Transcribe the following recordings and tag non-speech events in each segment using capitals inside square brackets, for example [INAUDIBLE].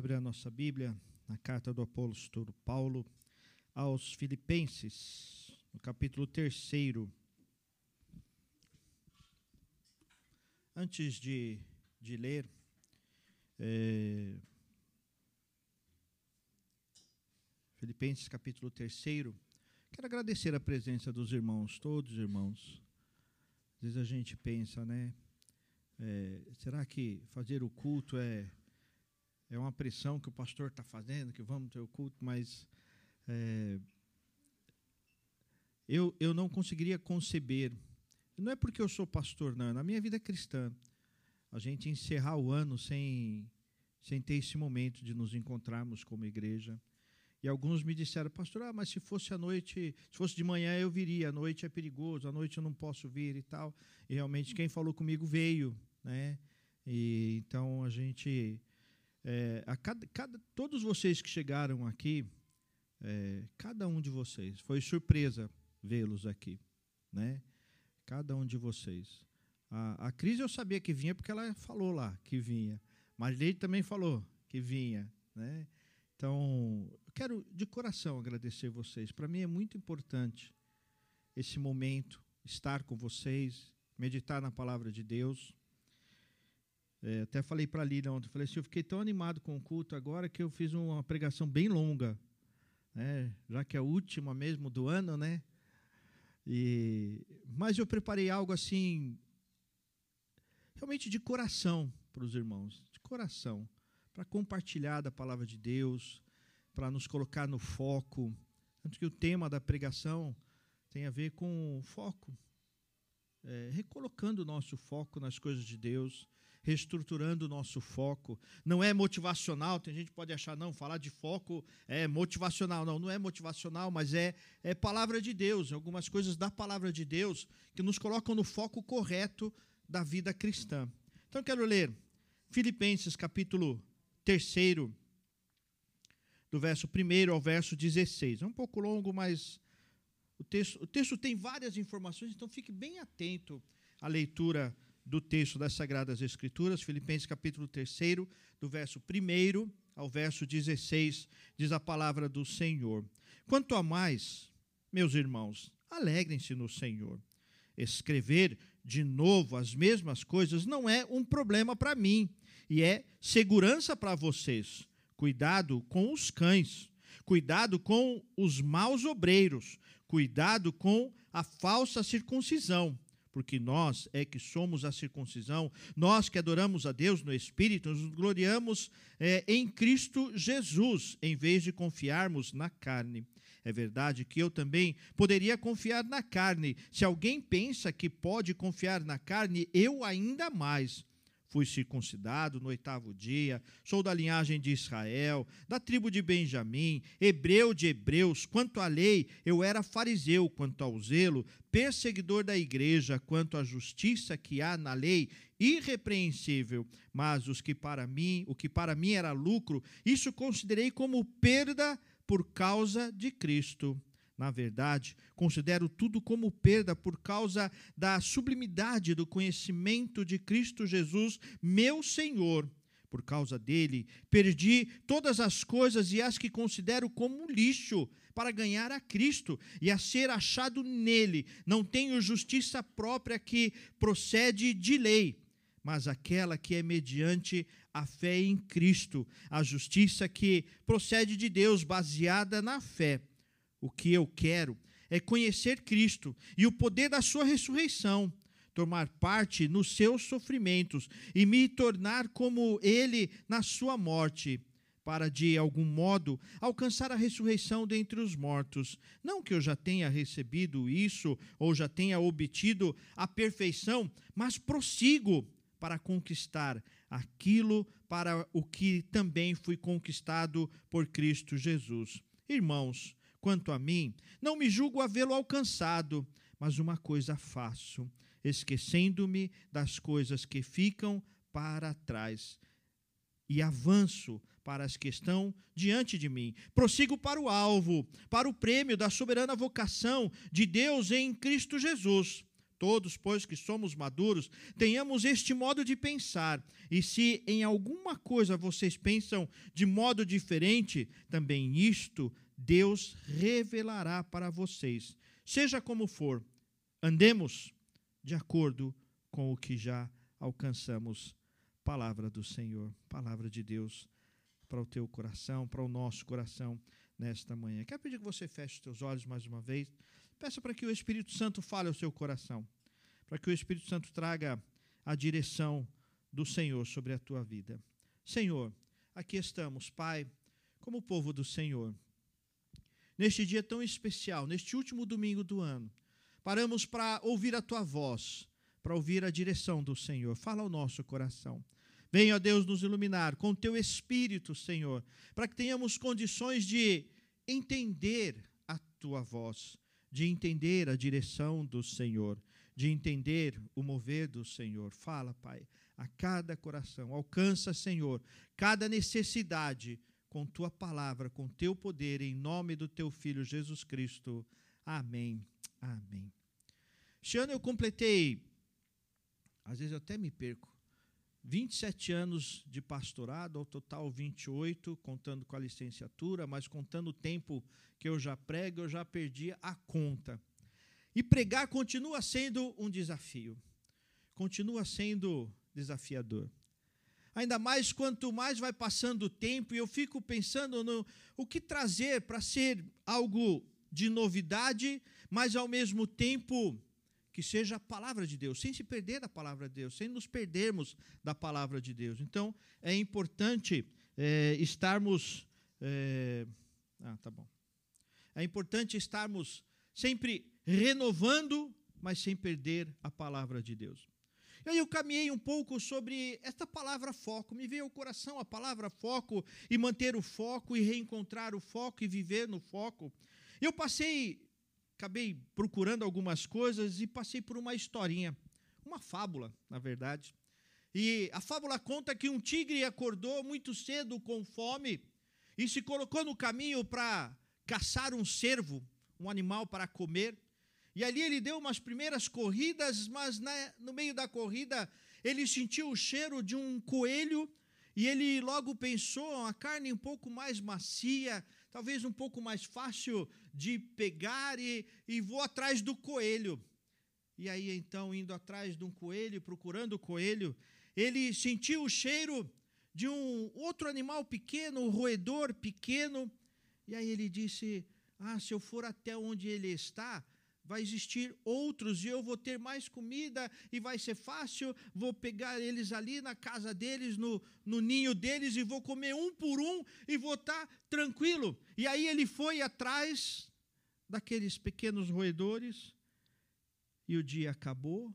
abrir a nossa Bíblia na carta do apóstolo Paulo aos Filipenses, no capítulo 3. Antes de, de ler, é, Filipenses capítulo 3, quero agradecer a presença dos irmãos, todos os irmãos. Às vezes a gente pensa, né? É, será que fazer o culto é é uma pressão que o pastor está fazendo, que vamos ter o culto, mas é, eu, eu não conseguiria conceber. Não é porque eu sou pastor, não, é na minha vida cristã. A gente encerrar o ano sem, sem ter esse momento de nos encontrarmos como igreja. E alguns me disseram, pastor, ah, mas se fosse à noite, se fosse de manhã eu viria, à noite é perigoso, à noite eu não posso vir e tal. E realmente quem falou comigo veio, né? E então a gente é, a cada, cada, todos vocês que chegaram aqui, é, cada um de vocês, foi surpresa vê-los aqui, né? Cada um de vocês. A, a Cris eu sabia que vinha porque ela falou lá que vinha. Mas Leite também falou que vinha, né? Então, quero de coração agradecer vocês. Para mim é muito importante esse momento, estar com vocês, meditar na palavra de Deus. É, até falei para a Lília ontem, falei assim, eu fiquei tão animado com o culto agora que eu fiz uma pregação bem longa, né? já que é a última mesmo do ano, né? E, mas eu preparei algo assim, realmente de coração para os irmãos, de coração, para compartilhar da palavra de Deus, para nos colocar no foco. Tanto que o tema da pregação tem a ver com foco, é, recolocando o nosso foco nas coisas de Deus reestruturando o nosso foco. Não é motivacional, tem gente que pode achar, não, falar de foco é motivacional. Não, não é motivacional, mas é, é palavra de Deus, algumas coisas da palavra de Deus que nos colocam no foco correto da vida cristã. Então, quero ler Filipenses capítulo 3, do verso 1 ao verso 16. É um pouco longo, mas o texto, o texto tem várias informações, então fique bem atento à leitura do texto das Sagradas Escrituras, Filipenses capítulo 3, do verso 1 ao verso 16, diz a palavra do Senhor. Quanto a mais, meus irmãos, alegrem-se no Senhor. Escrever de novo as mesmas coisas não é um problema para mim, e é segurança para vocês. Cuidado com os cães, cuidado com os maus obreiros, cuidado com a falsa circuncisão porque nós é que somos a circuncisão, nós que adoramos a Deus no Espírito, nos gloriamos é, em Cristo Jesus, em vez de confiarmos na carne. É verdade que eu também poderia confiar na carne. Se alguém pensa que pode confiar na carne, eu ainda mais. Fui circuncidado no oitavo dia, sou da linhagem de Israel, da tribo de Benjamim, hebreu de hebreus. Quanto à lei, eu era fariseu, quanto ao zelo, perseguidor da igreja, quanto à justiça que há na lei, irrepreensível. Mas os que para mim, o que para mim era lucro, isso considerei como perda por causa de Cristo. Na verdade, considero tudo como perda por causa da sublimidade do conhecimento de Cristo Jesus, meu Senhor. Por causa dele, perdi todas as coisas e as que considero como lixo para ganhar a Cristo e a ser achado nele. Não tenho justiça própria que procede de lei, mas aquela que é mediante a fé em Cristo, a justiça que procede de Deus, baseada na fé o que eu quero é conhecer Cristo e o poder da sua ressurreição, tomar parte nos seus sofrimentos e me tornar como ele na sua morte, para de algum modo alcançar a ressurreição dentre os mortos. Não que eu já tenha recebido isso ou já tenha obtido a perfeição, mas prossigo para conquistar aquilo para o que também fui conquistado por Cristo Jesus. Irmãos, Quanto a mim, não me julgo havê-lo alcançado, mas uma coisa faço, esquecendo-me das coisas que ficam para trás e avanço para as que estão diante de mim. Prossigo para o alvo, para o prêmio da soberana vocação de Deus em Cristo Jesus. Todos, pois que somos maduros, tenhamos este modo de pensar. E se em alguma coisa vocês pensam de modo diferente, também isto Deus revelará para vocês. Seja como for, andemos de acordo com o que já alcançamos. Palavra do Senhor, palavra de Deus para o teu coração, para o nosso coração nesta manhã. Quero pedir que você feche os teus olhos mais uma vez. Peça para que o Espírito Santo fale ao seu coração, para que o Espírito Santo traga a direção do Senhor sobre a tua vida. Senhor, aqui estamos, Pai, como povo do Senhor. Neste dia tão especial, neste último domingo do ano, paramos para ouvir a tua voz, para ouvir a direção do Senhor. Fala ao nosso coração. Venha, Deus, nos iluminar com teu Espírito, Senhor, para que tenhamos condições de entender a tua voz de entender a direção do Senhor, de entender o mover do Senhor. Fala, Pai, a cada coração. Alcança, Senhor, cada necessidade com tua palavra, com teu poder, em nome do teu Filho Jesus Cristo. Amém. Amém. Este ano eu completei, às vezes eu até me perco, 27 anos de pastorado, ao total 28, contando com a licenciatura, mas contando o tempo que eu já prego, eu já perdi a conta. E pregar continua sendo um desafio, continua sendo desafiador. Ainda mais quanto mais vai passando o tempo, e eu fico pensando no o que trazer para ser algo de novidade, mas ao mesmo tempo que seja a palavra de Deus, sem se perder da palavra de Deus, sem nos perdermos da palavra de Deus. Então, é importante é, estarmos. É, ah, tá bom. É importante estarmos sempre renovando, mas sem perder a palavra de Deus. E aí eu caminhei um pouco sobre esta palavra foco. Me veio ao coração a palavra foco e manter o foco e reencontrar o foco e viver no foco. Eu passei acabei procurando algumas coisas e passei por uma historinha, uma fábula, na verdade. E a fábula conta que um tigre acordou muito cedo com fome e se colocou no caminho para caçar um cervo, um animal para comer. E ali ele deu umas primeiras corridas, mas né, no meio da corrida ele sentiu o cheiro de um coelho e ele logo pensou a carne um pouco mais macia, talvez um pouco mais fácil de pegar e, e vou atrás do coelho. E aí, então, indo atrás de um coelho, procurando o coelho, ele sentiu o cheiro de um outro animal pequeno, um roedor pequeno. E aí ele disse: Ah, se eu for até onde ele está, vai existir outros e eu vou ter mais comida e vai ser fácil. Vou pegar eles ali na casa deles, no, no ninho deles e vou comer um por um e vou estar tá tranquilo. E aí ele foi atrás daqueles pequenos roedores e o dia acabou.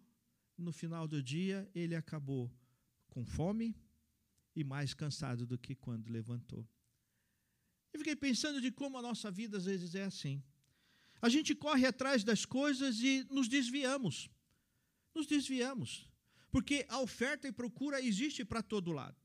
No final do dia, ele acabou com fome e mais cansado do que quando levantou. Eu fiquei pensando de como a nossa vida às vezes é assim. A gente corre atrás das coisas e nos desviamos. Nos desviamos. Porque a oferta e procura existe para todo lado.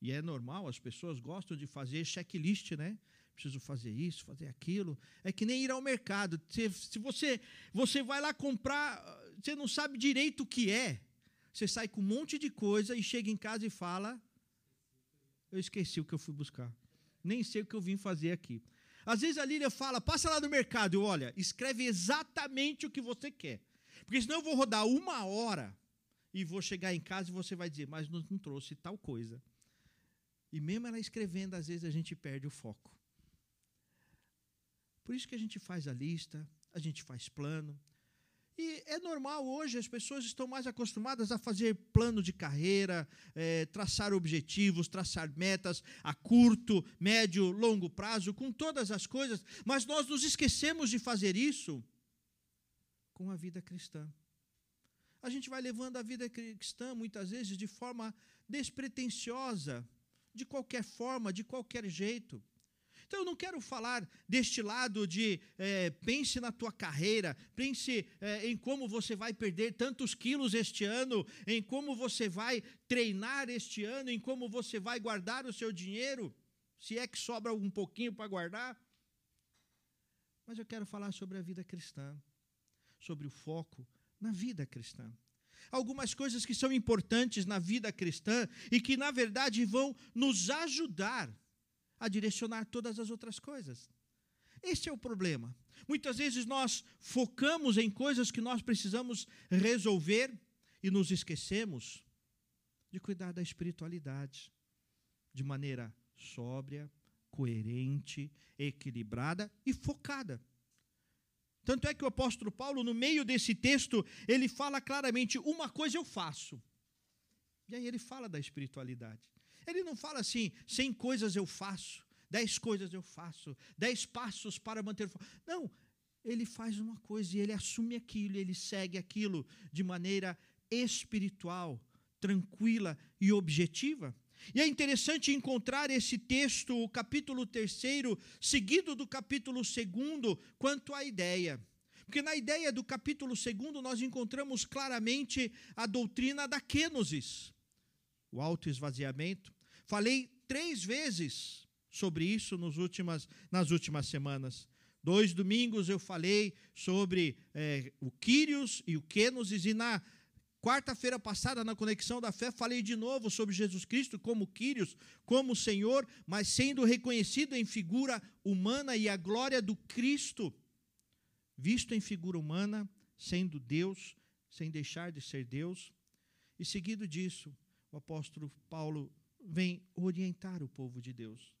E é normal, as pessoas gostam de fazer checklist, né? Preciso fazer isso, fazer aquilo. É que nem ir ao mercado. Se, se você, você vai lá comprar, você não sabe direito o que é. Você sai com um monte de coisa e chega em casa e fala: Eu esqueci o que eu fui buscar. Nem sei o que eu vim fazer aqui. Às vezes a Lília fala, passa lá no mercado, e olha, escreve exatamente o que você quer. Porque senão eu vou rodar uma hora e vou chegar em casa e você vai dizer, mas não, não trouxe tal coisa. E mesmo ela escrevendo, às vezes a gente perde o foco. Por isso que a gente faz a lista, a gente faz plano, e é normal hoje, as pessoas estão mais acostumadas a fazer plano de carreira, é, traçar objetivos, traçar metas a curto, médio, longo prazo, com todas as coisas, mas nós nos esquecemos de fazer isso com a vida cristã. A gente vai levando a vida cristã, muitas vezes, de forma despretensiosa, de qualquer forma, de qualquer jeito. Então eu não quero falar deste lado de é, pense na tua carreira, pense é, em como você vai perder tantos quilos este ano, em como você vai treinar este ano, em como você vai guardar o seu dinheiro, se é que sobra um pouquinho para guardar. Mas eu quero falar sobre a vida cristã, sobre o foco, na vida cristã. Algumas coisas que são importantes na vida cristã e que, na verdade, vão nos ajudar a direcionar todas as outras coisas. Este é o problema. Muitas vezes nós focamos em coisas que nós precisamos resolver e nos esquecemos de cuidar da espiritualidade de maneira sóbria, coerente, equilibrada e focada. Tanto é que o apóstolo Paulo, no meio desse texto, ele fala claramente: uma coisa eu faço. E aí ele fala da espiritualidade. Ele não fala assim, cem coisas eu faço, dez coisas eu faço, dez passos para manter. Não, ele faz uma coisa e ele assume aquilo, ele segue aquilo de maneira espiritual, tranquila e objetiva. E é interessante encontrar esse texto, o capítulo 3, seguido do capítulo 2, quanto à ideia. Porque na ideia do capítulo 2 nós encontramos claramente a doutrina da kenosis, o autoesvaziamento. Falei três vezes sobre isso nos últimas, nas últimas semanas. Dois domingos eu falei sobre é, o Kyrios e o Kenosis, e na Quarta-feira passada, na Conexão da Fé, falei de novo sobre Jesus Cristo como Quírios, como Senhor, mas sendo reconhecido em figura humana e a glória do Cristo, visto em figura humana, sendo Deus, sem deixar de ser Deus. E seguido disso, o apóstolo Paulo vem orientar o povo de Deus,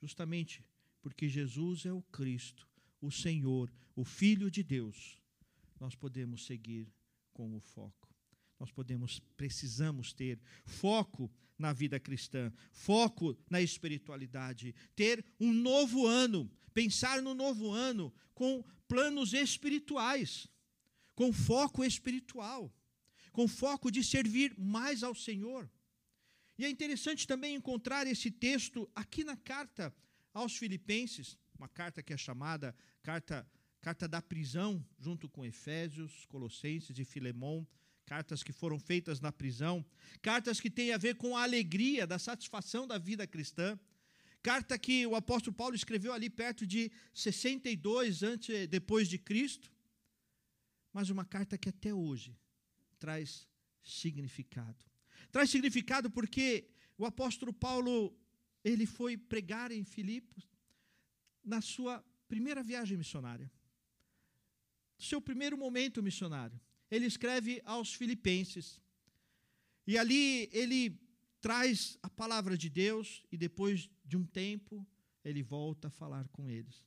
justamente porque Jesus é o Cristo, o Senhor, o Filho de Deus. Nós podemos seguir com o foco nós podemos, precisamos ter foco na vida cristã, foco na espiritualidade, ter um novo ano, pensar no novo ano com planos espirituais, com foco espiritual, com foco de servir mais ao Senhor. E é interessante também encontrar esse texto aqui na carta aos Filipenses, uma carta que é chamada carta carta da prisão, junto com Efésios, Colossenses e Filemão cartas que foram feitas na prisão, cartas que têm a ver com a alegria, da satisfação da vida cristã, carta que o apóstolo Paulo escreveu ali perto de 62 antes depois de Cristo, mas uma carta que até hoje traz significado. Traz significado porque o apóstolo Paulo ele foi pregar em Filipos na sua primeira viagem missionária. Seu primeiro momento missionário ele escreve aos Filipenses. E ali ele traz a palavra de Deus e depois de um tempo ele volta a falar com eles.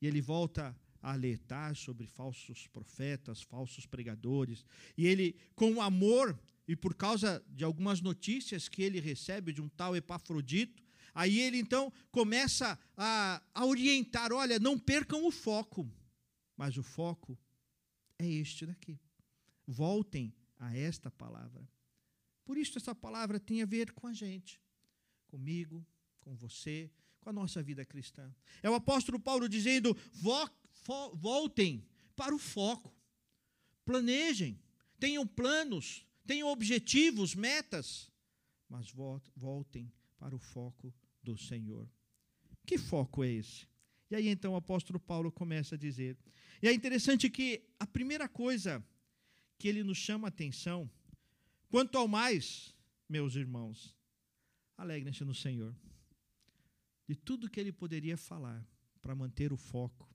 E ele volta a alertar sobre falsos profetas, falsos pregadores. E ele, com amor e por causa de algumas notícias que ele recebe de um tal Epafrodito, aí ele então começa a, a orientar: olha, não percam o foco, mas o foco é este daqui voltem a esta palavra. Por isso, essa palavra tem a ver com a gente, comigo, com você, com a nossa vida cristã. É o apóstolo Paulo dizendo: vo, vo, voltem para o foco, planejem, tenham planos, tenham objetivos, metas, mas voltem para o foco do Senhor. Que foco é esse? E aí então o apóstolo Paulo começa a dizer. E é interessante que a primeira coisa que ele nos chama a atenção. Quanto ao mais, meus irmãos, alegrem-se no Senhor. De tudo que ele poderia falar para manter o foco,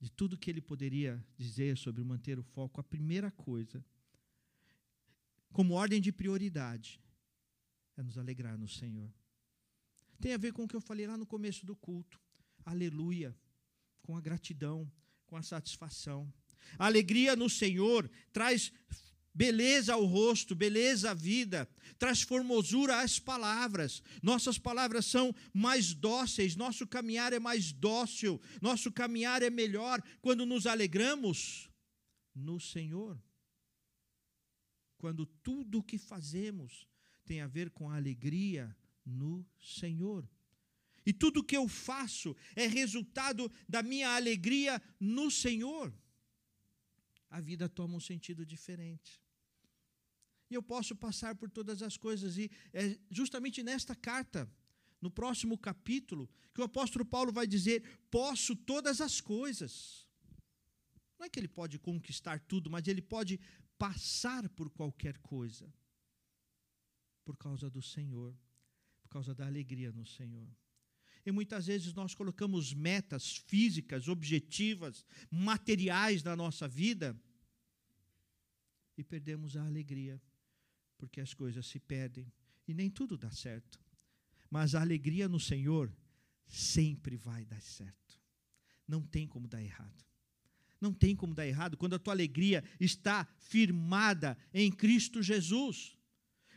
de tudo que ele poderia dizer sobre manter o foco, a primeira coisa, como ordem de prioridade, é nos alegrar no Senhor. Tem a ver com o que eu falei lá no começo do culto. Aleluia. Com a gratidão, com a satisfação. A alegria no Senhor traz beleza ao rosto, beleza à vida, traz formosura às palavras. Nossas palavras são mais dóceis, nosso caminhar é mais dócil, nosso caminhar é melhor quando nos alegramos no Senhor. Quando tudo o que fazemos tem a ver com a alegria no Senhor. E tudo o que eu faço é resultado da minha alegria no Senhor a vida toma um sentido diferente. E eu posso passar por todas as coisas, e é justamente nesta carta, no próximo capítulo, que o apóstolo Paulo vai dizer: Posso todas as coisas. Não é que ele pode conquistar tudo, mas ele pode passar por qualquer coisa. Por causa do Senhor, por causa da alegria no Senhor. E muitas vezes nós colocamos metas físicas, objetivas, materiais na nossa vida e perdemos a alegria, porque as coisas se perdem e nem tudo dá certo. Mas a alegria no Senhor sempre vai dar certo. Não tem como dar errado. Não tem como dar errado quando a tua alegria está firmada em Cristo Jesus.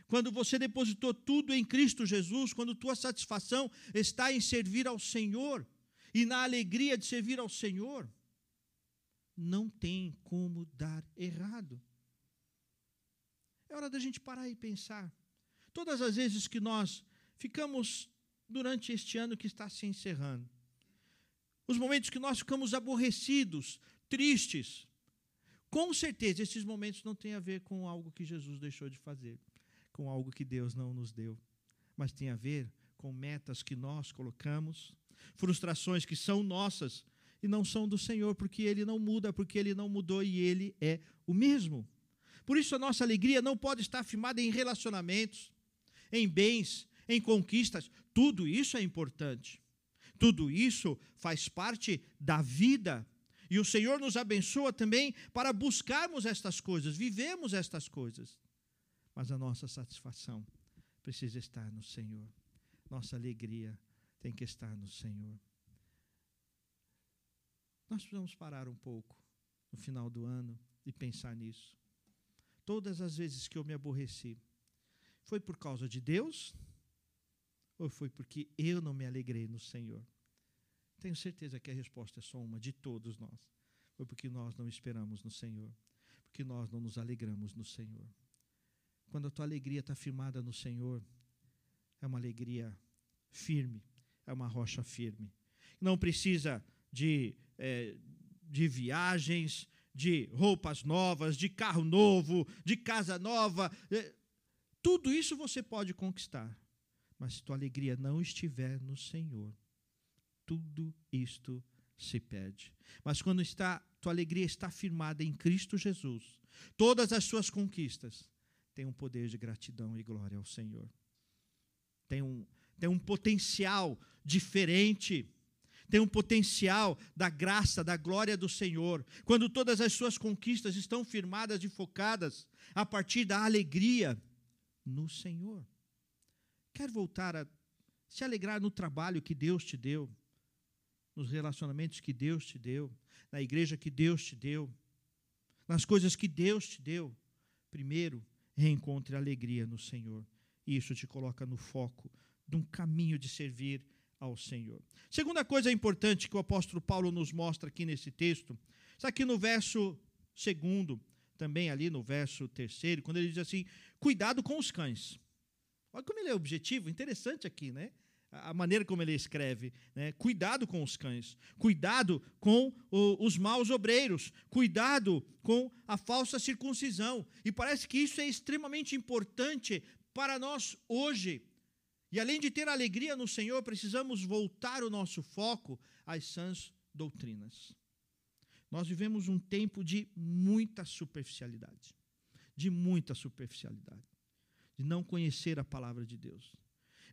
Quando você depositou tudo em Cristo Jesus, quando tua satisfação está em servir ao Senhor e na alegria de servir ao Senhor, não tem como dar errado. É hora da gente parar e pensar. Todas as vezes que nós ficamos durante este ano que está se encerrando, os momentos que nós ficamos aborrecidos, tristes, com certeza esses momentos não têm a ver com algo que Jesus deixou de fazer, com algo que Deus não nos deu, mas tem a ver com metas que nós colocamos, frustrações que são nossas e não são do Senhor, porque Ele não muda, porque Ele não mudou e Ele é o mesmo. Por isso, a nossa alegria não pode estar firmada em relacionamentos, em bens, em conquistas. Tudo isso é importante. Tudo isso faz parte da vida. E o Senhor nos abençoa também para buscarmos estas coisas, vivemos estas coisas. Mas a nossa satisfação precisa estar no Senhor. Nossa alegria tem que estar no Senhor. Nós precisamos parar um pouco no final do ano e pensar nisso. Todas as vezes que eu me aborreci, foi por causa de Deus ou foi porque eu não me alegrei no Senhor? Tenho certeza que a resposta é só uma de todos nós. Foi porque nós não esperamos no Senhor, porque nós não nos alegramos no Senhor. Quando a tua alegria está firmada no Senhor, é uma alegria firme, é uma rocha firme. Não precisa de, é, de viagens, de roupas novas, de carro novo, de casa nova. É, tudo isso você pode conquistar. Mas se tua alegria não estiver no Senhor, tudo isto se perde. Mas quando está, tua alegria está firmada em Cristo Jesus, todas as suas conquistas têm um poder de gratidão e glória ao Senhor. Tem um, tem um potencial diferente tem um potencial da graça, da glória do Senhor, quando todas as suas conquistas estão firmadas e focadas a partir da alegria no Senhor. Quer voltar a se alegrar no trabalho que Deus te deu, nos relacionamentos que Deus te deu, na igreja que Deus te deu, nas coisas que Deus te deu. Primeiro, reencontre alegria no Senhor. Isso te coloca no foco de um caminho de servir ao Senhor. Segunda coisa importante que o apóstolo Paulo nos mostra aqui nesse texto, está aqui no verso segundo, também ali no verso terceiro, quando ele diz assim: cuidado com os cães. Olha como ele é objetivo, interessante aqui, né? A maneira como ele escreve, né? cuidado com os cães, cuidado com o, os maus obreiros, cuidado com a falsa circuncisão. E parece que isso é extremamente importante para nós hoje, e além de ter alegria no Senhor, precisamos voltar o nosso foco às sãs doutrinas. Nós vivemos um tempo de muita superficialidade, de muita superficialidade, de não conhecer a palavra de Deus.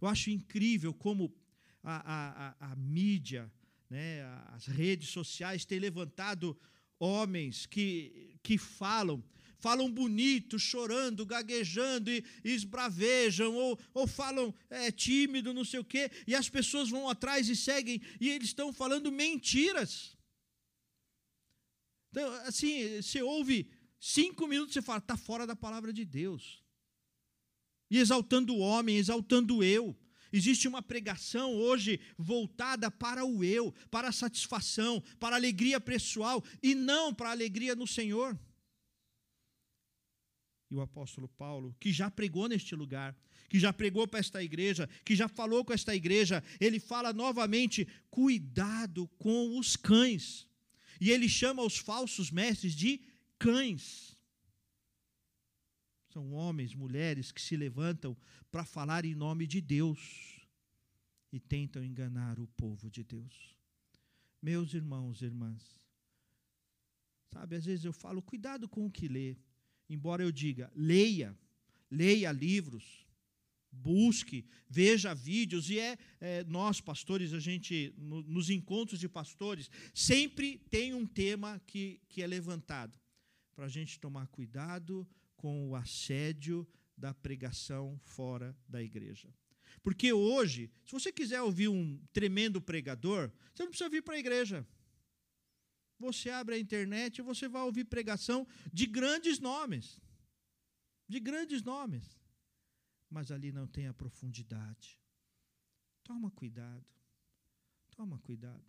Eu acho incrível como a, a, a, a mídia, né, as redes sociais têm levantado homens que, que falam falam bonito, chorando, gaguejando e, e esbravejam, ou, ou falam é, tímido, não sei o quê, e as pessoas vão atrás e seguem, e eles estão falando mentiras. Então, assim, você ouve cinco minutos e fala, está fora da palavra de Deus. E exaltando o homem, exaltando o eu. Existe uma pregação hoje voltada para o eu, para a satisfação, para a alegria pessoal e não para a alegria no Senhor e o apóstolo Paulo, que já pregou neste lugar, que já pregou para esta igreja, que já falou com esta igreja, ele fala novamente: cuidado com os cães. E ele chama os falsos mestres de cães. São homens, mulheres que se levantam para falar em nome de Deus e tentam enganar o povo de Deus. Meus irmãos e irmãs, Sabe, às vezes eu falo, cuidado com o que lê. Embora eu diga, leia, leia livros, busque, veja vídeos, e é, é nós, pastores, a gente, no, nos encontros de pastores, sempre tem um tema que, que é levantado, para a gente tomar cuidado com o assédio da pregação fora da igreja. Porque hoje, se você quiser ouvir um tremendo pregador, você não precisa vir para a igreja. Você abre a internet e você vai ouvir pregação de grandes nomes. De grandes nomes. Mas ali não tem a profundidade. Toma cuidado. Toma cuidado.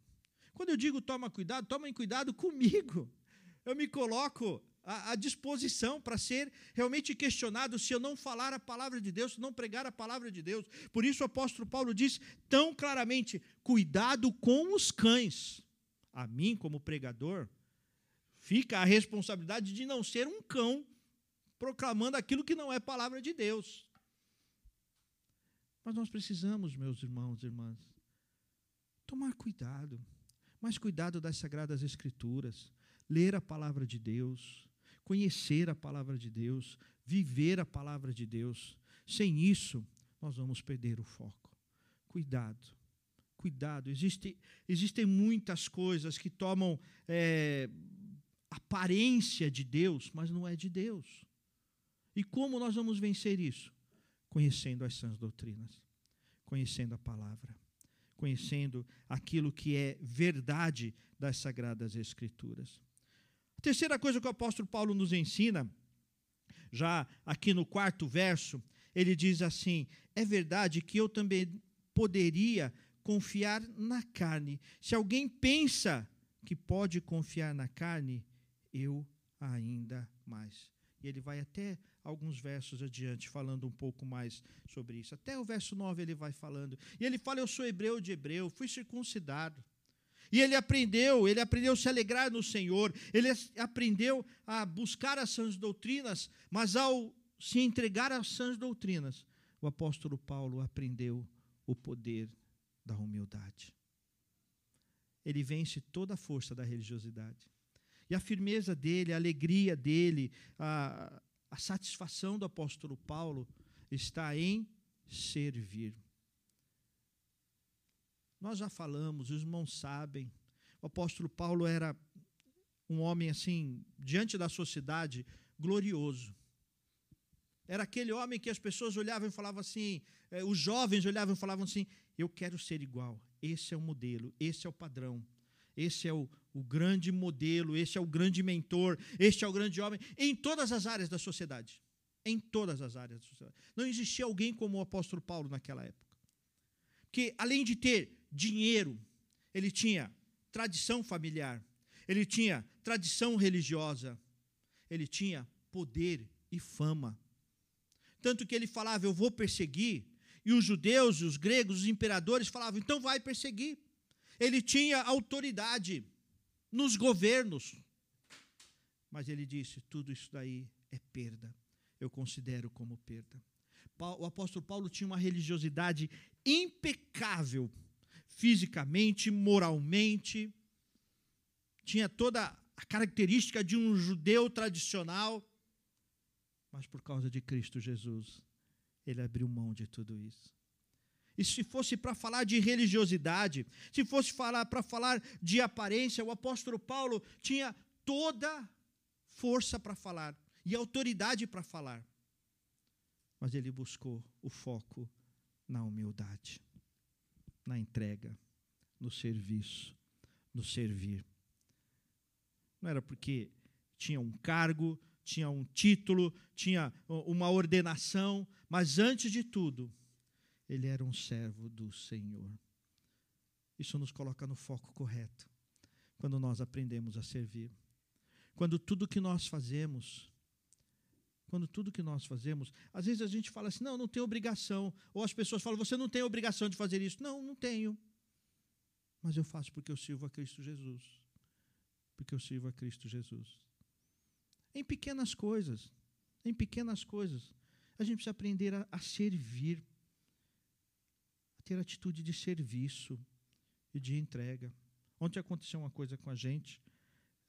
Quando eu digo toma cuidado, tomem cuidado comigo. Eu me coloco à, disposição para ser realmente questionado se eu não falar a palavra de Deus, se não pregar a palavra de Deus. Por isso o apóstolo Paulo diz tão claramente: cuidado com os cães a mim, como pregador, fica a responsabilidade de não ser um cão proclamando aquilo que não é palavra de Deus. Mas nós precisamos, meus irmãos e irmãs, tomar cuidado, mais cuidado das Sagradas Escrituras, ler a palavra de Deus, conhecer a palavra de Deus, viver a palavra de Deus. Sem isso, nós vamos perder o foco. Cuidado cuidado. Existe, existem muitas coisas que tomam é, aparência de Deus, mas não é de Deus. E como nós vamos vencer isso? Conhecendo as sãs doutrinas, conhecendo a palavra, conhecendo aquilo que é verdade das sagradas Escrituras. A terceira coisa que o apóstolo Paulo nos ensina, já aqui no quarto verso, ele diz assim: é verdade que eu também poderia confiar na carne. Se alguém pensa que pode confiar na carne, eu ainda mais. E ele vai até alguns versos adiante, falando um pouco mais sobre isso. Até o verso 9 ele vai falando. E ele fala: Eu sou hebreu de hebreu, fui circuncidado. E ele aprendeu, ele aprendeu a se alegrar no Senhor, ele aprendeu a buscar as sãs doutrinas, mas ao se entregar às sãs doutrinas, o apóstolo Paulo aprendeu o poder da humildade. Ele vence toda a força da religiosidade. E a firmeza dele, a alegria dele, a, a satisfação do apóstolo Paulo está em servir. Nós já falamos, os irmãos sabem, o apóstolo Paulo era um homem assim, diante da sociedade, glorioso. Era aquele homem que as pessoas olhavam e falavam assim, eh, os jovens olhavam e falavam assim: eu quero ser igual. Esse é o modelo, esse é o padrão. Esse é o, o grande modelo, esse é o grande mentor, este é o grande homem, em todas as áreas da sociedade. Em todas as áreas da sociedade. Não existia alguém como o apóstolo Paulo naquela época. Que, além de ter dinheiro, ele tinha tradição familiar, ele tinha tradição religiosa, ele tinha poder e fama. Tanto que ele falava: Eu vou perseguir e os judeus, os gregos, os imperadores falavam: então vai perseguir. Ele tinha autoridade nos governos. Mas ele disse: tudo isso daí é perda. Eu considero como perda. O apóstolo Paulo tinha uma religiosidade impecável, fisicamente, moralmente, tinha toda a característica de um judeu tradicional, mas por causa de Cristo Jesus, ele abriu mão de tudo isso. E se fosse para falar de religiosidade, se fosse falar para falar de aparência, o apóstolo Paulo tinha toda força para falar e autoridade para falar. Mas ele buscou o foco na humildade, na entrega, no serviço, no servir. Não era porque tinha um cargo, tinha um título, tinha uma ordenação, mas antes de tudo, ele era um servo do Senhor. Isso nos coloca no foco correto, quando nós aprendemos a servir. Quando tudo que nós fazemos, quando tudo que nós fazemos, às vezes a gente fala assim: não, não tem obrigação. Ou as pessoas falam: você não tem obrigação de fazer isso. Não, não tenho. Mas eu faço porque eu sirvo a Cristo Jesus. Porque eu sirvo a Cristo Jesus. Em pequenas coisas. Em pequenas coisas. A gente precisa aprender a, a servir, a ter atitude de serviço e de entrega. Ontem aconteceu uma coisa com a gente,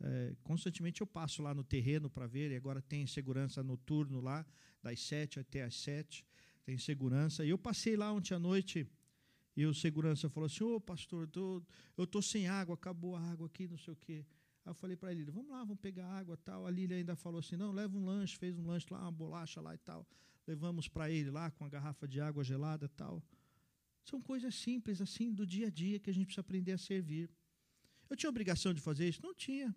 É, constantemente eu passo lá no terreno para ver, e agora tem segurança noturno lá, das sete até as sete, tem segurança. E eu passei lá ontem à noite e o segurança falou assim: Ô oh, pastor, tô, eu estou sem água, acabou a água aqui, não sei o quê. Aí eu falei para ele: vamos lá, vamos pegar água tal. A Lília ainda falou assim: não, leva um lanche, fez um lanche lá, uma bolacha lá e tal. Levamos para ele lá com a garrafa de água gelada tal. São coisas simples assim do dia a dia que a gente precisa aprender a servir. Eu tinha obrigação de fazer isso? Não tinha.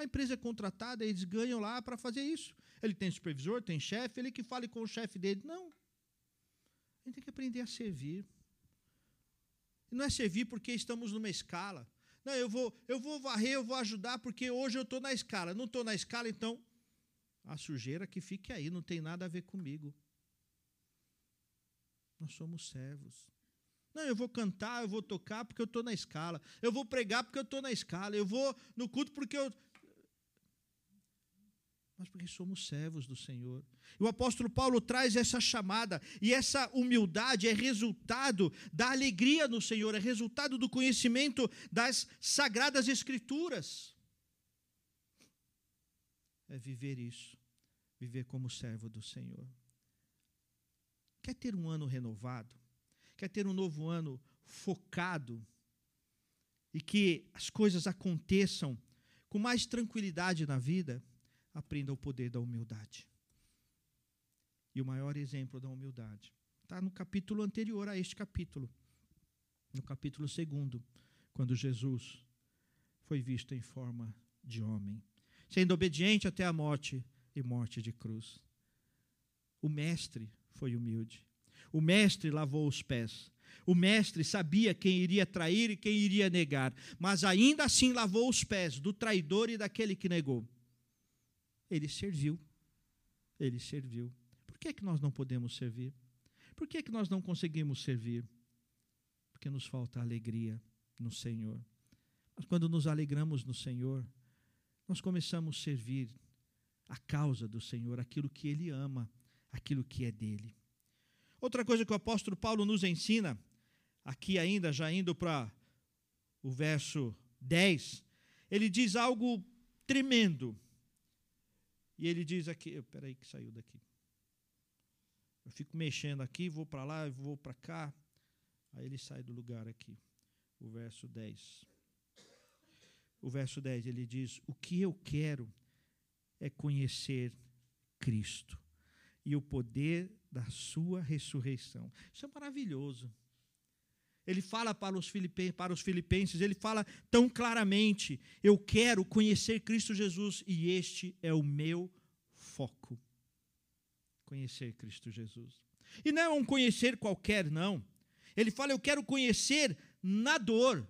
A empresa é contratada, eles ganham lá para fazer isso. Ele tem supervisor, tem chefe, ele que fale com o chefe dele. Não. A gente tem que aprender a servir. E não é servir porque estamos numa escala. Não, eu vou, eu vou varrer, eu vou ajudar porque hoje eu estou na escala. Não estou na escala, então a sujeira que fique aí, não tem nada a ver comigo. Nós somos servos. Não, eu vou cantar, eu vou tocar porque eu estou na escala. Eu vou pregar porque eu estou na escala. Eu vou no culto porque eu mas porque somos servos do Senhor. E o apóstolo Paulo traz essa chamada, e essa humildade é resultado da alegria no Senhor, é resultado do conhecimento das sagradas Escrituras. É viver isso, viver como servo do Senhor. Quer ter um ano renovado? Quer ter um novo ano focado? E que as coisas aconteçam com mais tranquilidade na vida? Aprenda o poder da humildade. E o maior exemplo da humildade está no capítulo anterior a este capítulo, no capítulo 2, quando Jesus foi visto em forma de homem, sendo obediente até a morte e morte de cruz. O mestre foi humilde. O mestre lavou os pés. O mestre sabia quem iria trair e quem iria negar, mas ainda assim lavou os pés do traidor e daquele que negou. Ele serviu. Ele serviu. Por que, é que nós não podemos servir? Por que, é que nós não conseguimos servir? Porque nos falta alegria no Senhor. Mas quando nos alegramos no Senhor, nós começamos a servir a causa do Senhor, aquilo que Ele ama, aquilo que é dele. Outra coisa que o apóstolo Paulo nos ensina, aqui ainda, já indo para o verso 10, ele diz algo tremendo. E ele diz aqui, espera aí que saiu daqui. Eu fico mexendo aqui, vou para lá, vou para cá. Aí ele sai do lugar aqui. O verso 10. O verso 10 ele diz: O que eu quero é conhecer Cristo e o poder da sua ressurreição. Isso é maravilhoso. Ele fala para os, para os filipenses, ele fala tão claramente: Eu quero conhecer Cristo Jesus e este é o meu foco. Conhecer Cristo Jesus. E não é um conhecer qualquer, não. Ele fala: Eu quero conhecer na dor.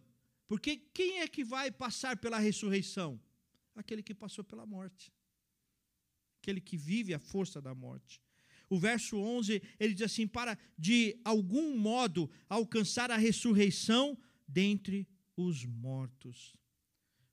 Porque quem é que vai passar pela ressurreição? Aquele que passou pela morte. Aquele que vive a força da morte o verso 11, ele diz assim: para de algum modo alcançar a ressurreição dentre os mortos.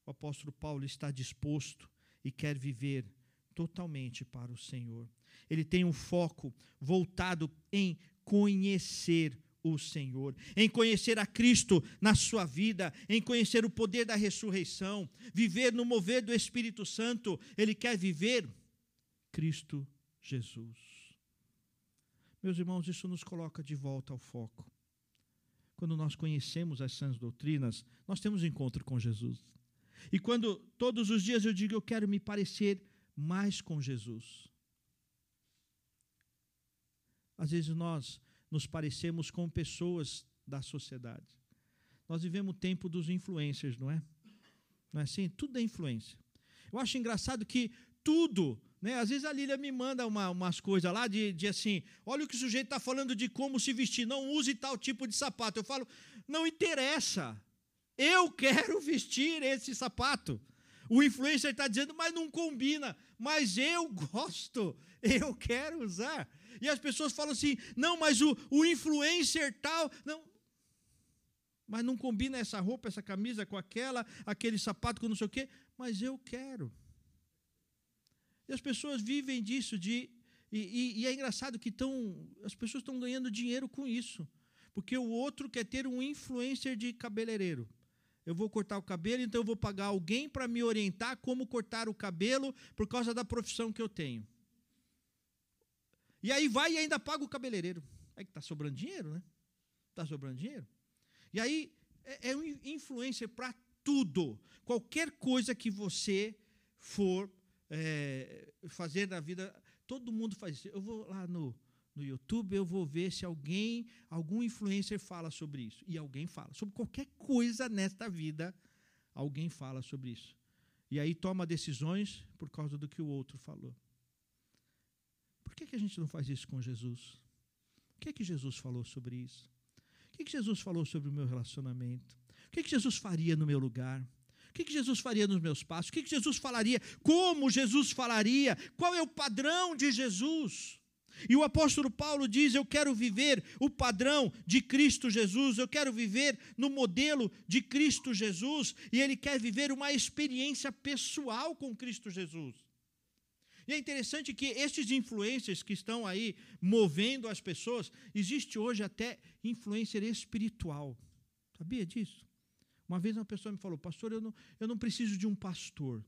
O apóstolo Paulo está disposto e quer viver totalmente para o Senhor. Ele tem um foco voltado em conhecer o Senhor, em conhecer a Cristo na sua vida, em conhecer o poder da ressurreição, viver no mover do Espírito Santo. Ele quer viver Cristo Jesus. Meus irmãos, isso nos coloca de volta ao foco. Quando nós conhecemos as sãs doutrinas, nós temos encontro com Jesus. E quando todos os dias eu digo, eu quero me parecer mais com Jesus. Às vezes nós nos parecemos com pessoas da sociedade. Nós vivemos o tempo dos influencers, não é? Não é assim? Tudo é influência. Eu acho engraçado que tudo né? Às vezes a Lília me manda uma, umas coisas lá de, de assim: olha o que o sujeito está falando de como se vestir, não use tal tipo de sapato. Eu falo: não interessa, eu quero [LAUGHS] vestir esse sapato. O influencer está dizendo, mas não combina, mas eu gosto, eu quero usar. E as pessoas falam assim: não, mas o, o influencer tal. Não, mas não combina essa roupa, essa camisa com aquela, aquele sapato com não sei o quê, mas eu quero. E as pessoas vivem disso, de, e, e, e é engraçado que tão, as pessoas estão ganhando dinheiro com isso. Porque o outro quer ter um influencer de cabeleireiro. eu vou cortar o cabelo, então eu vou pagar alguém para me orientar como cortar o cabelo por causa da profissão que eu tenho. E aí vai e ainda paga o cabeleireiro. Aí que está sobrando dinheiro, né? Está sobrando dinheiro. E aí é, é um influencer para tudo. Qualquer coisa que você for é, fazer na vida, todo mundo faz isso. Eu vou lá no, no YouTube, eu vou ver se alguém, algum influencer fala sobre isso. E alguém fala. Sobre qualquer coisa nesta vida, alguém fala sobre isso. E aí toma decisões por causa do que o outro falou. Por que, que a gente não faz isso com Jesus? O que que Jesus falou sobre isso? O que, que Jesus falou sobre o meu relacionamento? O que, que Jesus faria no meu lugar? Que, que Jesus faria nos meus passos? O que, que Jesus falaria? Como Jesus falaria? Qual é o padrão de Jesus? E o apóstolo Paulo diz: Eu quero viver o padrão de Cristo Jesus, eu quero viver no modelo de Cristo Jesus, e ele quer viver uma experiência pessoal com Cristo Jesus. E é interessante que estes influencers que estão aí movendo as pessoas, existe hoje até influencer espiritual. Sabia disso? Uma vez uma pessoa me falou, pastor, eu não, eu não preciso de um pastor,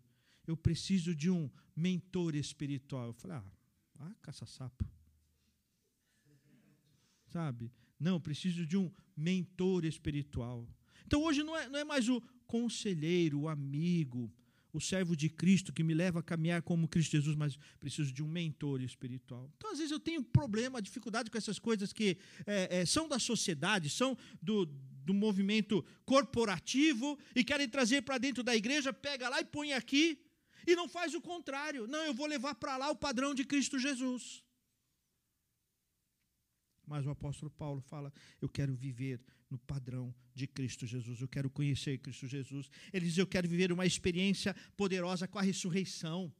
eu preciso de um mentor espiritual. Eu falei, ah, ah caça-sapo sabe? Não, preciso de um mentor espiritual. Então hoje não é, não é mais o conselheiro, o amigo, o servo de Cristo que me leva a caminhar como Cristo Jesus, mas preciso de um mentor espiritual. Então, às vezes, eu tenho problema, dificuldade com essas coisas que é, é, são da sociedade, são do, do movimento corporativo e querem trazer para dentro da igreja, pega lá e põe aqui, e não faz o contrário. Não, eu vou levar para lá o padrão de Cristo Jesus. Mas o apóstolo Paulo fala: Eu quero viver no padrão de Cristo Jesus, eu quero conhecer Cristo Jesus. Ele diz: Eu quero viver uma experiência poderosa com a ressurreição.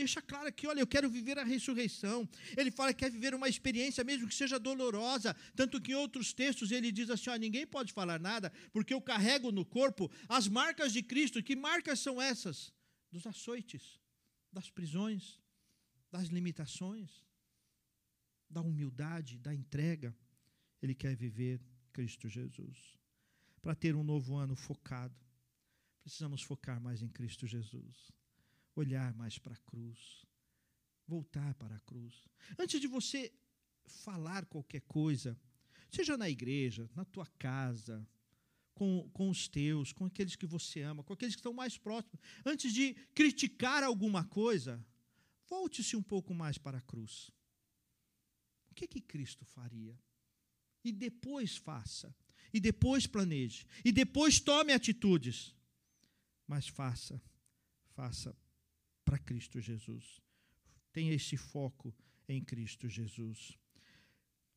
Deixa claro aqui: olha, eu quero viver a ressurreição. Ele fala que quer viver uma experiência, mesmo que seja dolorosa. Tanto que em outros textos ele diz assim: ó, ninguém pode falar nada, porque eu carrego no corpo as marcas de Cristo. Que marcas são essas? Dos açoites, das prisões, das limitações da humildade, da entrega, ele quer viver Cristo Jesus. Para ter um novo ano focado, precisamos focar mais em Cristo Jesus, olhar mais para a cruz, voltar para a cruz. Antes de você falar qualquer coisa, seja na igreja, na tua casa, com, com os teus, com aqueles que você ama, com aqueles que estão mais próximos, antes de criticar alguma coisa, volte-se um pouco mais para a cruz que, que Cristo faria? E depois faça, e depois planeje, e depois tome atitudes. Mas faça, faça para Cristo Jesus. Tenha esse foco em Cristo Jesus.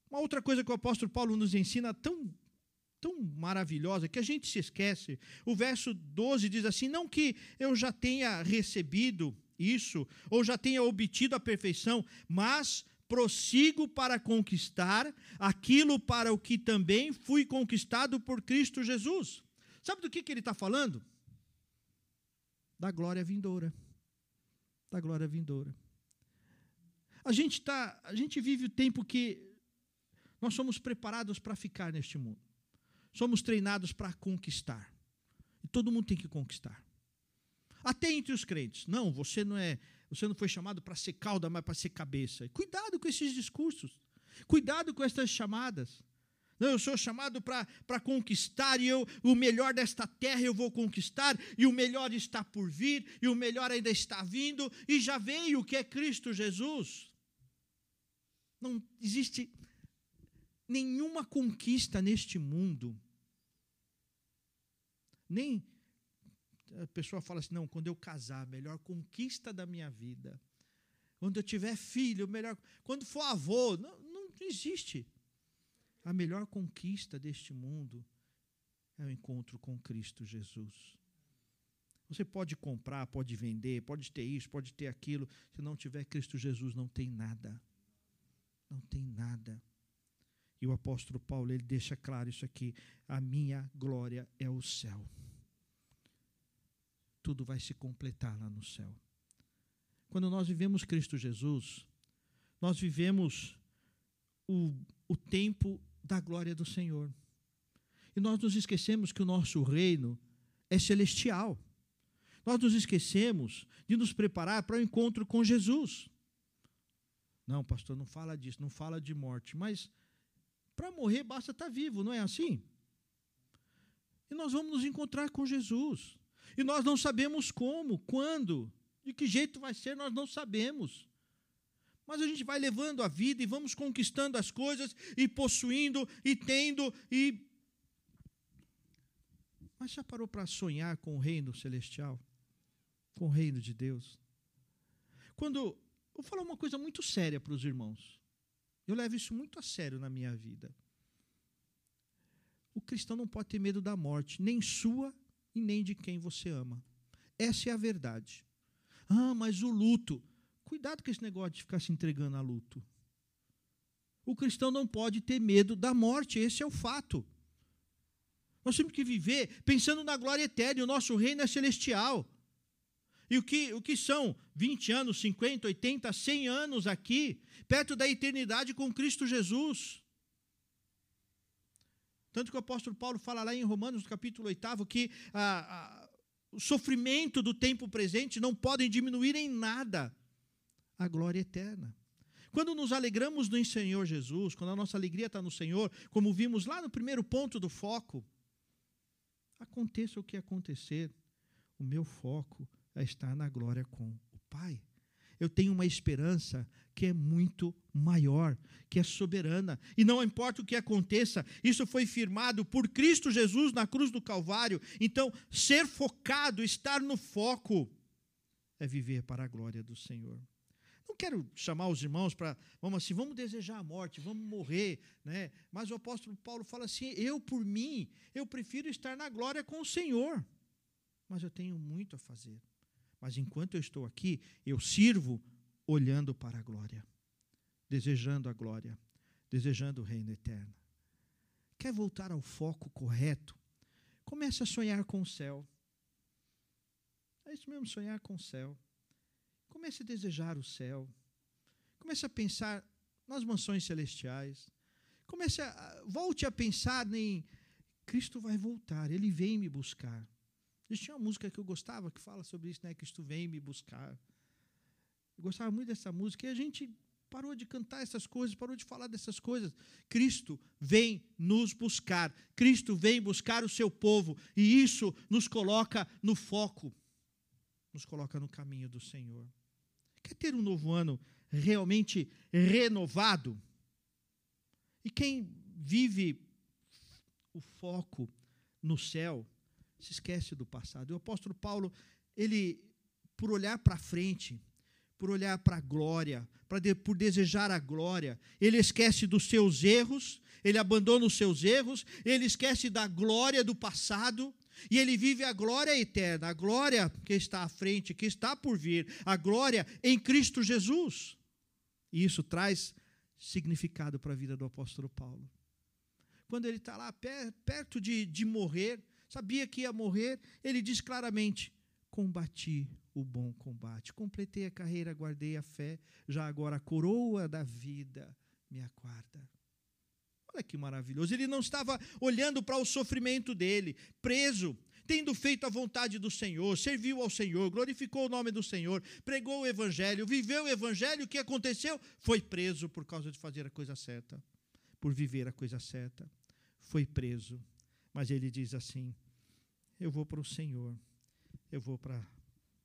Uma outra coisa que o apóstolo Paulo nos ensina tão tão maravilhosa que a gente se esquece. O verso 12 diz assim: Não que eu já tenha recebido isso, ou já tenha obtido a perfeição, mas prossigo para conquistar aquilo para o que também fui conquistado por Cristo Jesus. Sabe do que, que ele está falando? Da glória vindoura. Da glória vindoura. A gente, tá, a gente vive o tempo que nós somos preparados para ficar neste mundo. Somos treinados para conquistar. E todo mundo tem que conquistar. Até entre os crentes. Não, você não é você não foi chamado para ser cauda, mas para ser cabeça. Cuidado com esses discursos. Cuidado com essas chamadas. Não, eu sou chamado para conquistar e eu, o melhor desta terra eu vou conquistar, e o melhor está por vir, e o melhor ainda está vindo, e já veio que é Cristo Jesus. Não existe nenhuma conquista neste mundo, nem a pessoa fala assim: não, quando eu casar, a melhor conquista da minha vida. Quando eu tiver filho, melhor. Quando for avô, não, não existe. A melhor conquista deste mundo é o encontro com Cristo Jesus. Você pode comprar, pode vender, pode ter isso, pode ter aquilo. Se não tiver Cristo Jesus, não tem nada. Não tem nada. E o apóstolo Paulo, ele deixa claro isso aqui: a minha glória é o céu tudo vai se completar lá no céu. Quando nós vivemos Cristo Jesus, nós vivemos o, o tempo da glória do Senhor. E nós nos esquecemos que o nosso reino é celestial. Nós nos esquecemos de nos preparar para o encontro com Jesus. Não, pastor, não fala disso, não fala de morte. Mas para morrer basta estar vivo, não é assim? E nós vamos nos encontrar com Jesus. E nós não sabemos como, quando, de que jeito vai ser, nós não sabemos. Mas a gente vai levando a vida e vamos conquistando as coisas e possuindo e tendo e Mas já parou para sonhar com o reino celestial? Com o reino de Deus? Quando vou falar uma coisa muito séria para os irmãos. Eu levo isso muito a sério na minha vida. O cristão não pode ter medo da morte, nem sua e nem de quem você ama. Essa é a verdade. Ah, mas o luto. Cuidado com esse negócio de ficar se entregando a luto. O cristão não pode ter medo da morte, esse é o fato. Nós temos que viver pensando na glória eterna, o nosso reino é celestial. E o que, o que são 20 anos, 50, 80, 100 anos aqui, perto da eternidade com Cristo Jesus? Tanto que o apóstolo Paulo fala lá em Romanos, capítulo 8, que ah, ah, o sofrimento do tempo presente não podem diminuir em nada a glória eterna. Quando nos alegramos no Senhor Jesus, quando a nossa alegria está no Senhor, como vimos lá no primeiro ponto do foco, aconteça o que acontecer, o meu foco a estar na glória com o Pai. Eu tenho uma esperança que é muito maior, que é soberana. E não importa o que aconteça, isso foi firmado por Cristo Jesus na cruz do Calvário. Então, ser focado, estar no foco, é viver para a glória do Senhor. Não quero chamar os irmãos para, vamos assim, vamos desejar a morte, vamos morrer, né? Mas o apóstolo Paulo fala assim: eu por mim, eu prefiro estar na glória com o Senhor. Mas eu tenho muito a fazer. Mas enquanto eu estou aqui, eu sirvo olhando para a glória, desejando a glória, desejando o reino eterno. Quer voltar ao foco correto? Comece a sonhar com o céu. É isso mesmo, sonhar com o céu. Comece a desejar o céu. Comece a pensar nas mansões celestiais. Comece a, volte a pensar em Cristo vai voltar, ele vem me buscar. Existia uma música que eu gostava que fala sobre isso, né? Cristo vem me buscar. Eu gostava muito dessa música e a gente parou de cantar essas coisas, parou de falar dessas coisas. Cristo vem nos buscar. Cristo vem buscar o seu povo e isso nos coloca no foco, nos coloca no caminho do Senhor. Quer ter um novo ano realmente renovado? E quem vive o foco no céu, se esquece do passado. O apóstolo Paulo, ele, por olhar para frente, por olhar para a glória, de, por desejar a glória, ele esquece dos seus erros, ele abandona os seus erros, ele esquece da glória do passado, e ele vive a glória eterna, a glória que está à frente, que está por vir, a glória em Cristo Jesus. E isso traz significado para a vida do apóstolo Paulo. Quando ele está lá perto de, de morrer, sabia que ia morrer, ele diz claramente: Combati o bom combate, completei a carreira, guardei a fé, já agora a coroa da vida me aguarda. Olha que maravilhoso. Ele não estava olhando para o sofrimento dele, preso, tendo feito a vontade do Senhor, serviu ao Senhor, glorificou o nome do Senhor, pregou o Evangelho, viveu o Evangelho. O que aconteceu? Foi preso por causa de fazer a coisa certa, por viver a coisa certa. Foi preso. Mas ele diz assim: Eu vou para o Senhor, eu vou para,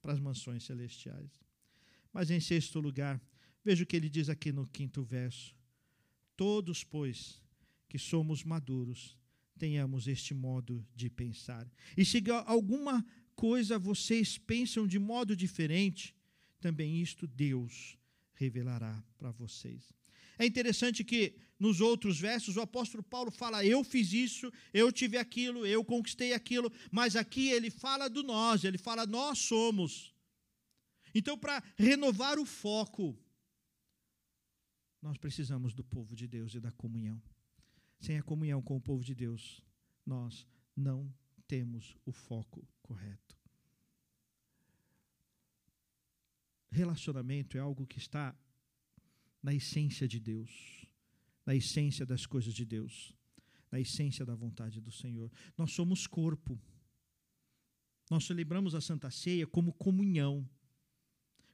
para as mansões celestiais. Mas em sexto lugar, veja o que ele diz aqui no quinto verso: Todos, pois, que somos maduros, tenhamos este modo de pensar. E se alguma coisa vocês pensam de modo diferente, também isto Deus revelará para vocês. É interessante que nos outros versos o apóstolo Paulo fala: Eu fiz isso, eu tive aquilo, eu conquistei aquilo, mas aqui ele fala do nós, ele fala: Nós somos. Então, para renovar o foco, nós precisamos do povo de Deus e da comunhão. Sem a comunhão com o povo de Deus, nós não temos o foco correto. Relacionamento é algo que está na essência de Deus, na essência das coisas de Deus, na essência da vontade do Senhor. Nós somos corpo. Nós celebramos a Santa Ceia como comunhão.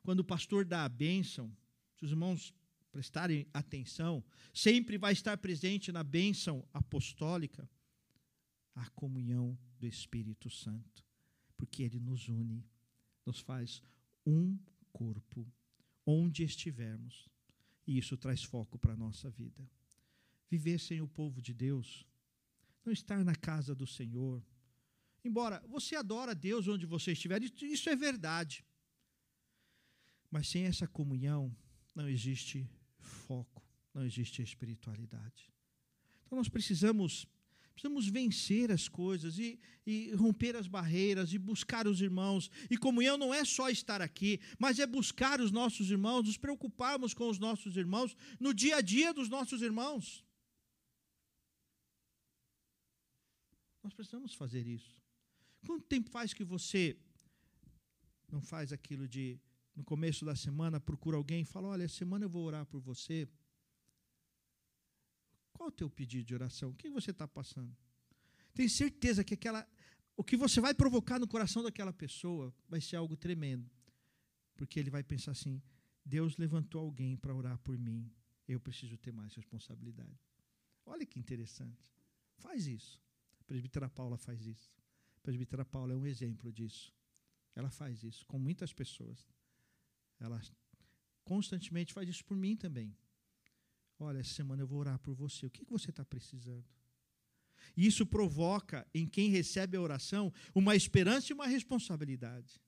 Quando o pastor dá a bênção, se os irmãos prestarem atenção, sempre vai estar presente na bênção apostólica a comunhão do Espírito Santo, porque ele nos une, nos faz um corpo, onde estivermos. E isso traz foco para a nossa vida. Viver sem o povo de Deus, não estar na casa do Senhor. Embora você adora Deus onde você estiver, isso é verdade. Mas sem essa comunhão, não existe não existe espiritualidade. Então nós precisamos precisamos vencer as coisas e, e, romper as barreiras e buscar os irmãos. E comunhão não é só estar aqui, mas é buscar os nossos irmãos, nos preocuparmos com os nossos irmãos no dia a dia dos nossos irmãos. Nós precisamos fazer isso. Quanto tempo faz que você não faz aquilo de, no começo da semana, procura alguém e fala: Olha, semana eu vou orar por você. Qual o teu pedido de oração? O que você está passando? Tem certeza que aquela, o que você vai provocar no coração daquela pessoa vai ser algo tremendo. Porque ele vai pensar assim: Deus levantou alguém para orar por mim. Eu preciso ter mais responsabilidade. Olha que interessante. Faz isso. A presbítera Paula faz isso. A presbítera Paula é um exemplo disso. Ela faz isso com muitas pessoas. Ela constantemente faz isso por mim também. Olha, essa semana eu vou orar por você. O que você está precisando? E isso provoca em quem recebe a oração uma esperança e uma responsabilidade.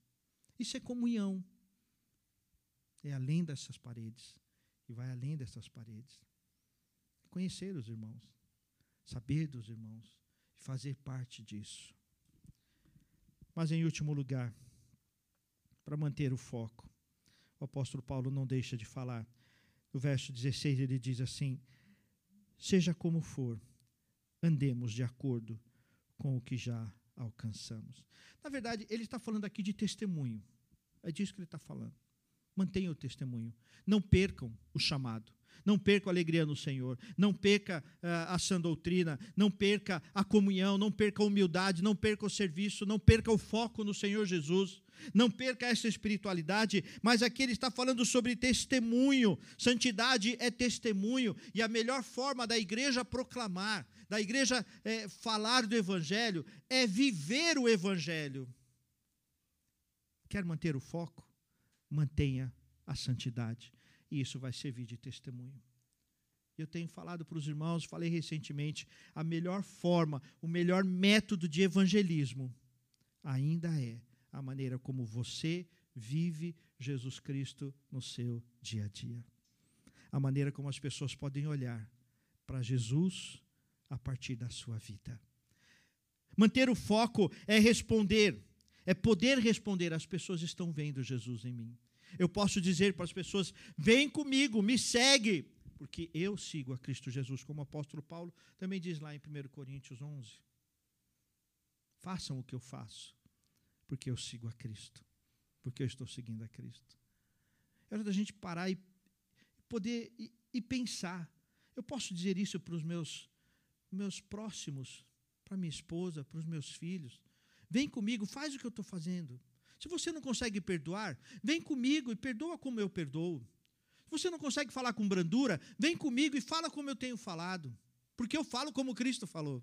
Isso é comunhão. É além dessas paredes. E vai além dessas paredes. Conhecer os irmãos. Saber dos irmãos. E fazer parte disso. Mas, em último lugar, para manter o foco, o apóstolo Paulo não deixa de falar no verso 16 ele diz assim: Seja como for, andemos de acordo com o que já alcançamos. Na verdade, ele está falando aqui de testemunho. É disso que ele está falando. Mantenha o testemunho. Não percam o chamado. Não perca a alegria no Senhor, não perca uh, a sã doutrina, não perca a comunhão, não perca a humildade, não perca o serviço, não perca o foco no Senhor Jesus, não perca essa espiritualidade, mas aqui ele está falando sobre testemunho. Santidade é testemunho, e a melhor forma da igreja proclamar, da igreja é, falar do Evangelho, é viver o Evangelho. Quer manter o foco? Mantenha a santidade e isso vai servir de testemunho. Eu tenho falado para os irmãos, falei recentemente, a melhor forma, o melhor método de evangelismo ainda é a maneira como você vive Jesus Cristo no seu dia a dia. A maneira como as pessoas podem olhar para Jesus a partir da sua vida. Manter o foco é responder, é poder responder. As pessoas estão vendo Jesus em mim. Eu posso dizer para as pessoas: vem comigo, me segue, porque eu sigo a Cristo Jesus, como o apóstolo Paulo também diz lá em 1 Coríntios 11. Façam o que eu faço, porque eu sigo a Cristo, porque eu estou seguindo a Cristo. É hora da gente parar e poder e, e pensar. Eu posso dizer isso para os meus, meus próximos, para minha esposa, para os meus filhos. Vem comigo, faz o que eu estou fazendo. Se você não consegue perdoar, vem comigo e perdoa como eu perdoo. Se você não consegue falar com brandura, vem comigo e fala como eu tenho falado. Porque eu falo como Cristo falou.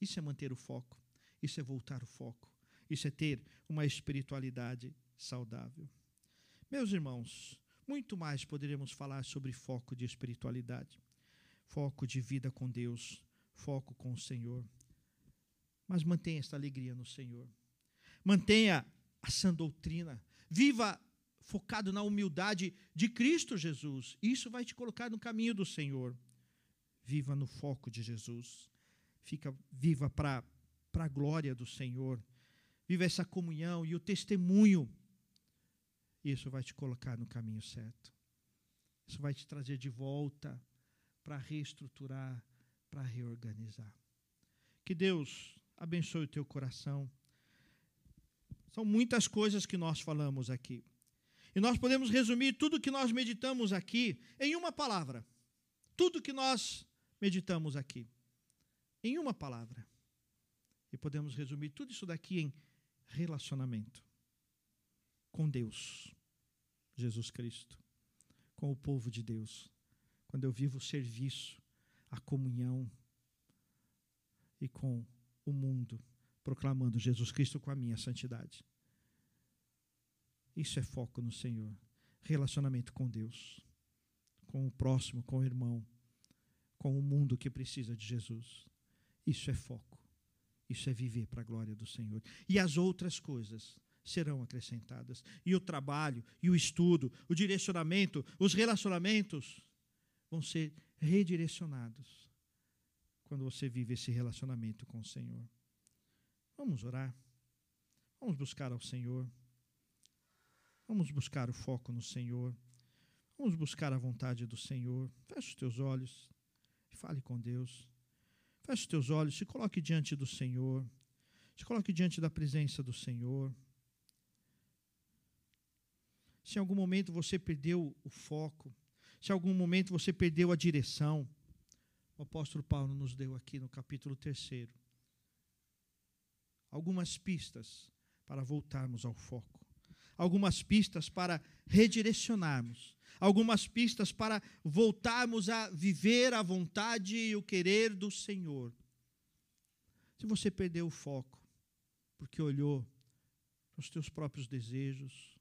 Isso é manter o foco. Isso é voltar o foco. Isso é ter uma espiritualidade saudável. Meus irmãos, muito mais poderíamos falar sobre foco de espiritualidade, foco de vida com Deus, foco com o Senhor. Mas mantenha esta alegria no Senhor. Mantenha a sã doutrina. Viva focado na humildade de Cristo Jesus. Isso vai te colocar no caminho do Senhor. Viva no foco de Jesus. Fica viva para a glória do Senhor. Viva essa comunhão e o testemunho. Isso vai te colocar no caminho certo. Isso vai te trazer de volta para reestruturar, para reorganizar. Que Deus abençoe o teu coração. São muitas coisas que nós falamos aqui. E nós podemos resumir tudo que nós meditamos aqui em uma palavra. Tudo que nós meditamos aqui? Em uma palavra. E podemos resumir tudo isso daqui em relacionamento com Deus, Jesus Cristo, com o povo de Deus. Quando eu vivo o serviço, a comunhão e com o mundo, proclamando Jesus Cristo com a minha santidade. Isso é foco no Senhor. Relacionamento com Deus, com o próximo, com o irmão, com o mundo que precisa de Jesus. Isso é foco. Isso é viver para a glória do Senhor. E as outras coisas serão acrescentadas. E o trabalho, e o estudo, o direcionamento, os relacionamentos vão ser redirecionados quando você vive esse relacionamento com o Senhor. Vamos orar. Vamos buscar ao Senhor. Vamos buscar o foco no Senhor. Vamos buscar a vontade do Senhor. Feche os teus olhos e fale com Deus. Feche os teus olhos, se coloque diante do Senhor. Se coloque diante da presença do Senhor. Se em algum momento você perdeu o foco, se em algum momento você perdeu a direção, o apóstolo Paulo nos deu aqui no capítulo 3 algumas pistas para voltarmos ao foco, algumas pistas para redirecionarmos, algumas pistas para voltarmos a viver a vontade e o querer do Senhor. Se você perdeu o foco, porque olhou para os teus próprios desejos,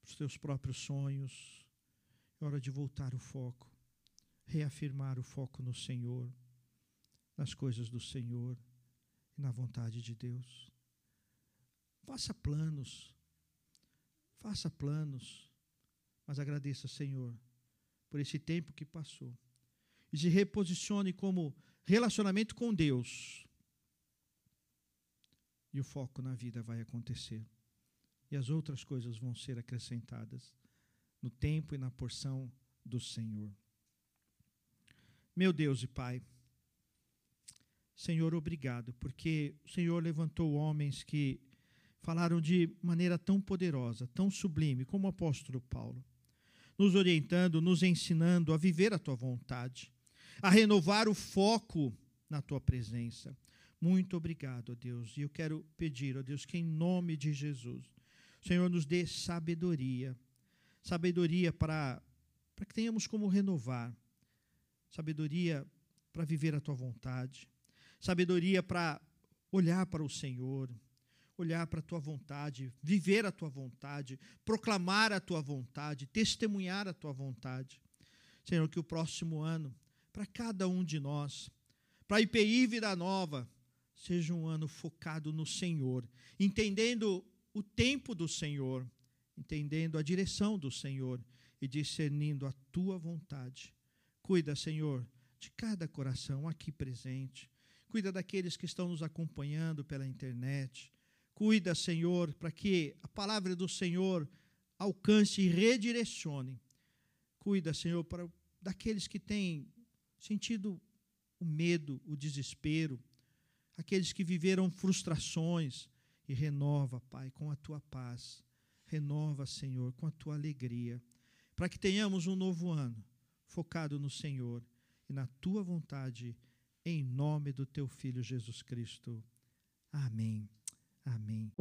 para os teus próprios sonhos, é hora de voltar o foco, reafirmar o foco no Senhor, nas coisas do Senhor e na vontade de Deus. Faça planos, Faça planos, mas agradeça, Senhor, por esse tempo que passou. E se reposicione como relacionamento com Deus. E o foco na vida vai acontecer. E as outras coisas vão ser acrescentadas no tempo e na porção do Senhor. Meu Deus e Pai, Senhor, obrigado, porque o Senhor levantou homens que falaram de maneira tão poderosa, tão sublime, como o apóstolo Paulo, nos orientando, nos ensinando a viver a tua vontade, a renovar o foco na tua presença. Muito obrigado, ó Deus. E eu quero pedir, ó Deus, que em nome de Jesus, o Senhor nos dê sabedoria, sabedoria para, para que tenhamos como renovar, sabedoria para viver a tua vontade, sabedoria para olhar para o Senhor, olhar para a tua vontade, viver a tua vontade, proclamar a tua vontade, testemunhar a tua vontade. Senhor, que o próximo ano, para cada um de nós, para a IPI Vida Nova, seja um ano focado no Senhor, entendendo o tempo do Senhor, entendendo a direção do Senhor e discernindo a tua vontade. Cuida, Senhor, de cada coração aqui presente. Cuida daqueles que estão nos acompanhando pela internet. Cuida, Senhor, para que a palavra do Senhor alcance e redirecione. Cuida, Senhor, para daqueles que têm sentido o medo, o desespero, aqueles que viveram frustrações, e renova, Pai, com a tua paz. Renova, Senhor, com a tua alegria, para que tenhamos um novo ano focado no Senhor e na tua vontade, em nome do teu filho Jesus Cristo. Amém. Amém.